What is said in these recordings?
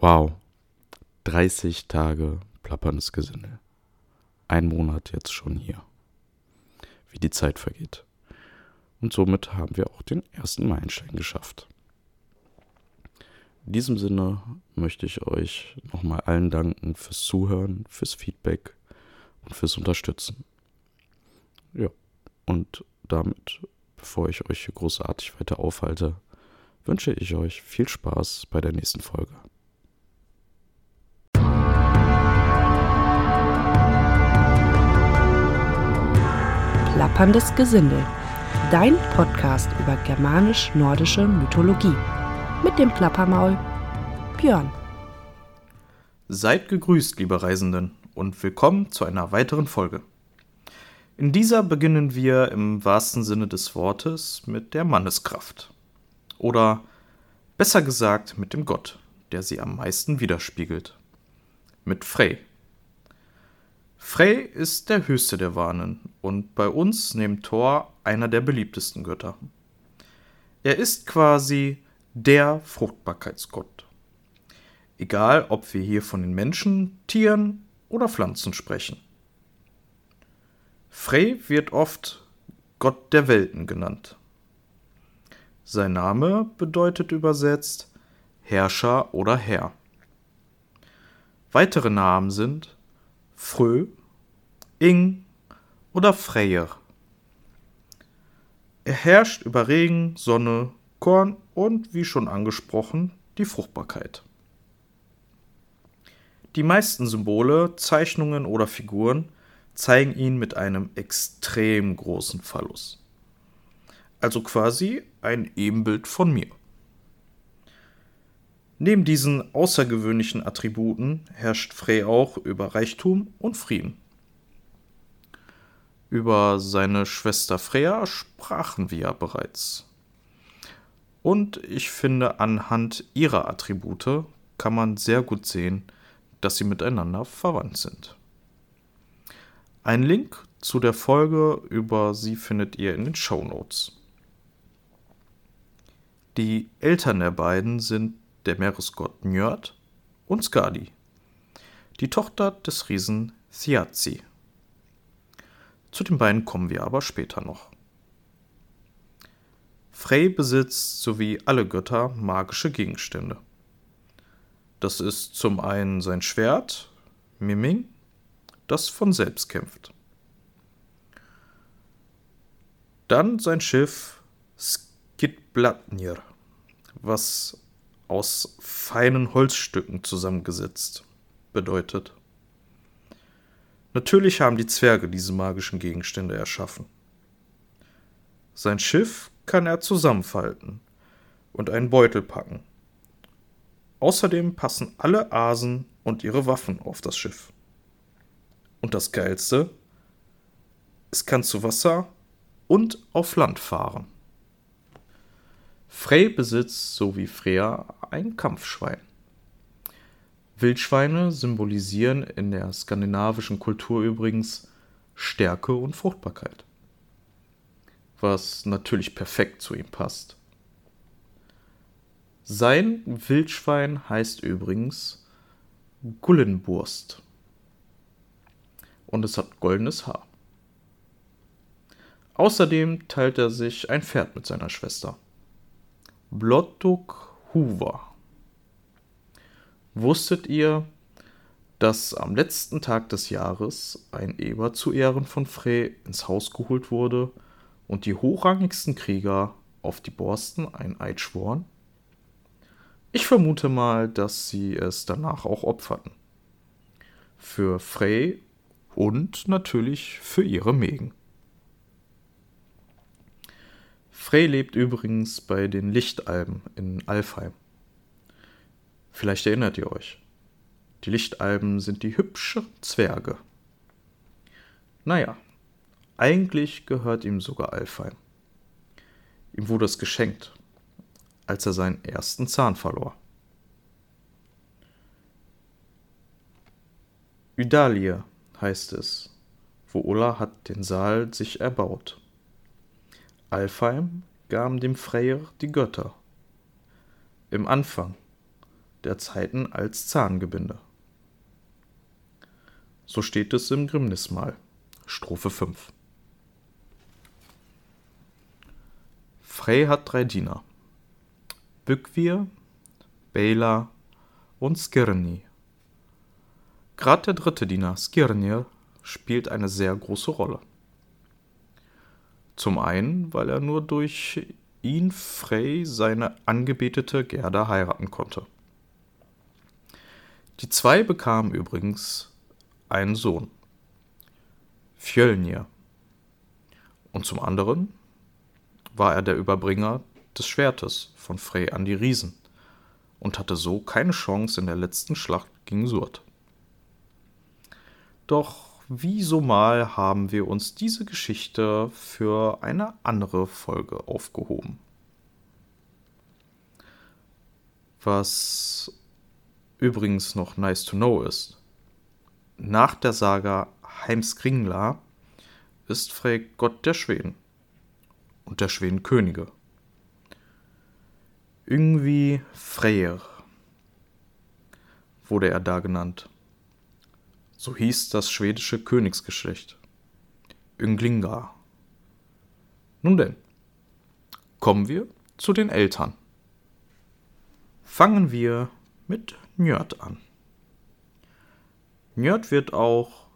Wow. 30 Tage plapperndes Gesindel. Ein Monat jetzt schon hier. Wie die Zeit vergeht. Und somit haben wir auch den ersten Meilenstein geschafft. In diesem Sinne möchte ich euch nochmal allen danken fürs Zuhören, fürs Feedback und fürs Unterstützen. Ja, und damit, bevor ich euch hier großartig weiter aufhalte, wünsche ich euch viel Spaß bei der nächsten Folge. Plapperndes Gesindel, dein Podcast über germanisch-nordische Mythologie. Mit dem Plappermaul Björn. Seid gegrüßt, liebe Reisenden, und willkommen zu einer weiteren Folge. In dieser beginnen wir im wahrsten Sinne des Wortes mit der Manneskraft. Oder besser gesagt mit dem Gott, der sie am meisten widerspiegelt. Mit Frey. Frey ist der höchste der Warnen und bei uns neben Thor einer der beliebtesten Götter. Er ist quasi der Fruchtbarkeitsgott. Egal, ob wir hier von den Menschen, Tieren oder Pflanzen sprechen. Frey wird oft Gott der Welten genannt. Sein Name bedeutet übersetzt Herrscher oder Herr. Weitere Namen sind Frö, Ing oder Freyr. Er herrscht über Regen, Sonne, Korn und, wie schon angesprochen, die Fruchtbarkeit. Die meisten Symbole, Zeichnungen oder Figuren zeigen ihn mit einem extrem großen Phallus. Also quasi ein Ebenbild von mir. Neben diesen außergewöhnlichen Attributen herrscht Frey auch über Reichtum und Frieden. Über seine Schwester Freya sprachen wir ja bereits. Und ich finde, anhand ihrer Attribute kann man sehr gut sehen, dass sie miteinander verwandt sind. Ein Link zu der Folge über sie findet ihr in den Show Notes. Die Eltern der beiden sind der Meeresgott Njörd und Skadi, die Tochter des Riesen Thiazi. Zu den beiden kommen wir aber später noch. Frey besitzt sowie alle Götter magische Gegenstände. Das ist zum einen sein Schwert, Miming, das von selbst kämpft. Dann sein Schiff Skidblatnir, was aus feinen Holzstücken zusammengesetzt bedeutet. Natürlich haben die Zwerge diese magischen Gegenstände erschaffen. Sein Schiff kann er zusammenfalten und einen Beutel packen. Außerdem passen alle Asen und ihre Waffen auf das Schiff. Und das Geilste, es kann zu Wasser und auf Land fahren. Frey besitzt, so wie Freya, ein Kampfschwein. Wildschweine symbolisieren in der skandinavischen Kultur übrigens Stärke und Fruchtbarkeit. Was natürlich perfekt zu ihm passt. Sein Wildschwein heißt übrigens Gullenburst. Und es hat goldenes Haar. Außerdem teilt er sich ein Pferd mit seiner Schwester. Blottuk Hoover. Wusstet ihr, dass am letzten Tag des Jahres ein Eber zu Ehren von Frey ins Haus geholt wurde und die hochrangigsten Krieger auf die Borsten ein Eid schworen? Ich vermute mal, dass sie es danach auch opferten. Für Frey und natürlich für ihre Mägen. Frey lebt übrigens bei den Lichtalben in Alfheim. Vielleicht erinnert ihr euch. Die Lichtalben sind die hübschen Zwerge. Naja, eigentlich gehört ihm sogar Alfheim. Ihm wurde es geschenkt, als er seinen ersten Zahn verlor. Ydalia heißt es, wo Ulla hat den Saal sich erbaut. Alfheim gaben dem Freyr die Götter. Im Anfang der Zeiten als Zahngebinde. So steht es im Grimnismal, Strophe 5. Frey hat drei Diener. Bückvir, Bela und Skirni. Gerade der dritte Diener, Skirnir, spielt eine sehr große Rolle. Zum einen, weil er nur durch ihn Frey seine angebetete Gerda heiraten konnte. Die zwei bekamen übrigens einen Sohn, Fjölnir. Und zum anderen war er der Überbringer des Schwertes von Frey an die Riesen und hatte so keine Chance in der letzten Schlacht gegen Surd. Doch wie so mal haben wir uns diese Geschichte für eine andere Folge aufgehoben. Was übrigens noch nice to know ist, nach der Saga Heimskringla ist Frey Gott der Schweden und der Schwedenkönige. Irgendwie Freyr wurde er da genannt. So hieß das schwedische Königsgeschlecht. Ynglinga. Nun denn, kommen wir zu den Eltern. Fangen wir mit Njörd an. Njörd wird auch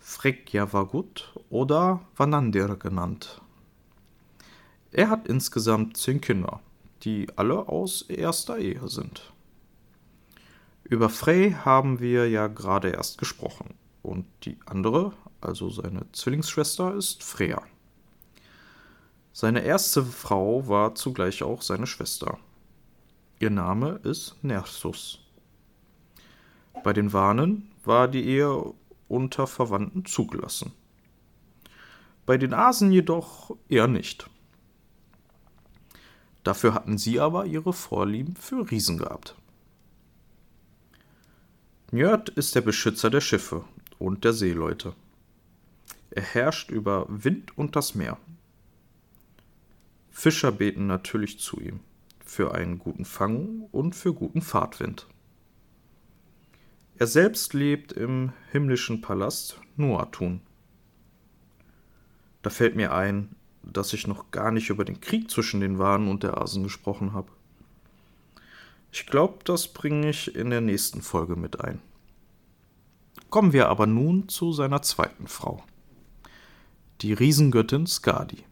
Frekjavagut oder Vanandir genannt. Er hat insgesamt zehn Kinder, die alle aus erster Ehe sind. Über Frey haben wir ja gerade erst gesprochen und die andere, also seine Zwillingsschwester, ist Freya. Seine erste Frau war zugleich auch seine Schwester. Ihr Name ist Nersus. Bei den Wanen war die Ehe unter Verwandten zugelassen. Bei den Asen jedoch eher nicht. Dafür hatten sie aber ihre Vorlieben für Riesen gehabt. Njörd ist der Beschützer der Schiffe und der Seeleute. Er herrscht über Wind und das Meer. Fischer beten natürlich zu ihm, für einen guten Fang und für guten Fahrtwind. Er selbst lebt im himmlischen Palast Noatun. Da fällt mir ein, dass ich noch gar nicht über den Krieg zwischen den Wanen und der Asen gesprochen habe. Ich glaube, das bringe ich in der nächsten Folge mit ein. Kommen wir aber nun zu seiner zweiten Frau, die Riesengöttin Skadi,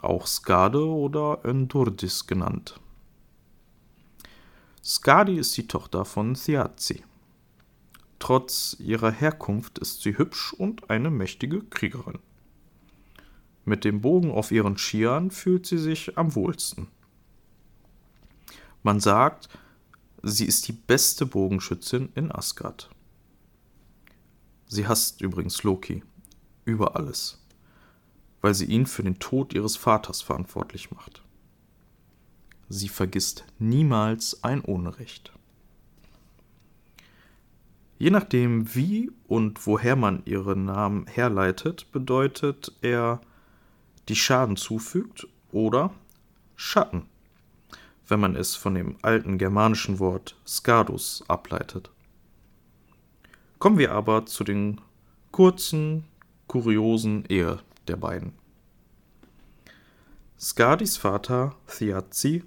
auch Skade oder Endurdis genannt. Skadi ist die Tochter von Thiazi. Trotz ihrer Herkunft ist sie hübsch und eine mächtige Kriegerin. Mit dem Bogen auf ihren Skiern fühlt sie sich am wohlsten. Man sagt, sie ist die beste Bogenschützin in Asgard. Sie hasst übrigens Loki über alles, weil sie ihn für den Tod ihres Vaters verantwortlich macht. Sie vergisst niemals ein Unrecht. Je nachdem, wie und woher man ihren Namen herleitet, bedeutet er die Schaden zufügt oder Schatten, wenn man es von dem alten germanischen Wort Skadus ableitet. Kommen wir aber zu den kurzen, kuriosen Ehe der beiden. Skadis Vater Thiazi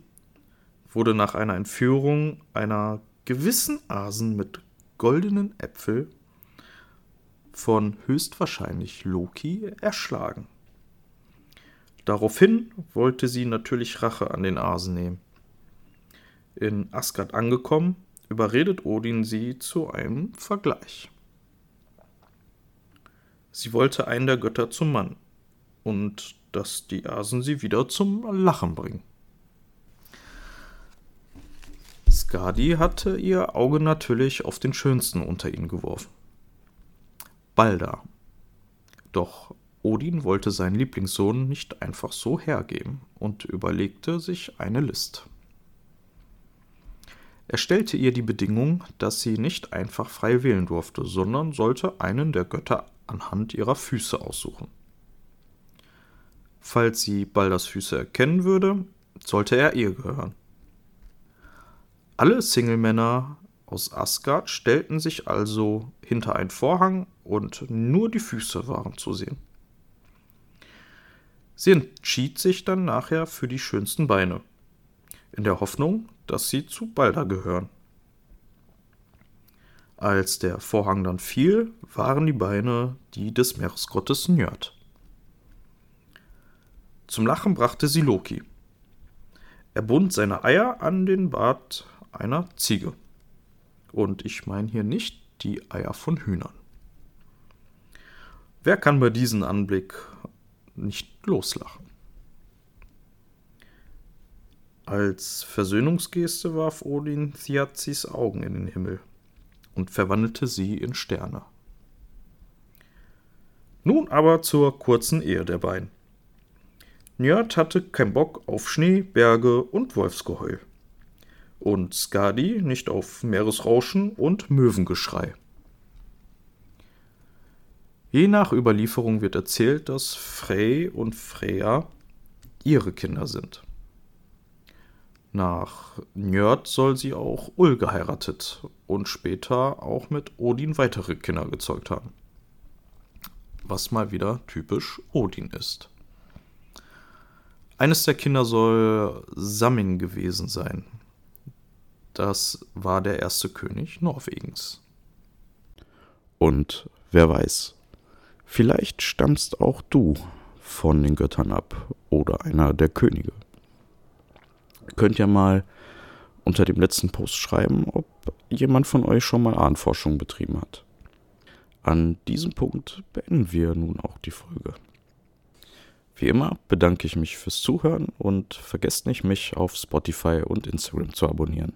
wurde nach einer Entführung einer gewissen Asen mit goldenen Äpfel von höchstwahrscheinlich Loki erschlagen. Daraufhin wollte sie natürlich Rache an den Asen nehmen. In Asgard angekommen, überredet Odin sie zu einem Vergleich. Sie wollte einen der Götter zum Mann und dass die Asen sie wieder zum Lachen bringen. Skadi hatte ihr Auge natürlich auf den schönsten unter ihnen geworfen. Balda. Doch Odin wollte seinen Lieblingssohn nicht einfach so hergeben und überlegte sich eine List. Er stellte ihr die Bedingung, dass sie nicht einfach frei wählen durfte, sondern sollte einen der Götter anhand ihrer Füße aussuchen. Falls sie Baldas Füße erkennen würde, sollte er ihr gehören. Alle Single-Männer aus Asgard stellten sich also hinter einen Vorhang und nur die Füße waren zu sehen. Sie entschied sich dann nachher für die schönsten Beine, in der Hoffnung, dass sie zu Balder gehören. Als der Vorhang dann fiel, waren die Beine die des Meeresgottes Njörd. Zum Lachen brachte sie Loki. Er bund seine Eier an den Bart einer Ziege. Und ich meine hier nicht die Eier von Hühnern. Wer kann bei diesem Anblick nicht loslachen? Als Versöhnungsgeste warf Odin Thiazis Augen in den Himmel und verwandelte sie in Sterne. Nun aber zur kurzen Ehe der beiden. Njörd hatte keinen Bock auf Schnee, Berge und Wolfsgeheul. Und Skadi nicht auf Meeresrauschen und Möwengeschrei. Je nach Überlieferung wird erzählt, dass Frey und Freya ihre Kinder sind. Nach Njörd soll sie auch Ull geheiratet und später auch mit Odin weitere Kinder gezeugt haben. Was mal wieder typisch Odin ist. Eines der Kinder soll Sammin gewesen sein. Das war der erste König Norwegens. Und wer weiß, vielleicht stammst auch du von den Göttern ab oder einer der Könige. Könnt ihr mal unter dem letzten Post schreiben, ob jemand von euch schon mal Ahnforschung betrieben hat. An diesem Punkt beenden wir nun auch die Folge. Wie immer bedanke ich mich fürs Zuhören und vergesst nicht, mich auf Spotify und Instagram zu abonnieren.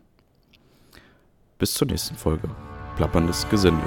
Bis zur nächsten Folge. Plapperndes Gesinde.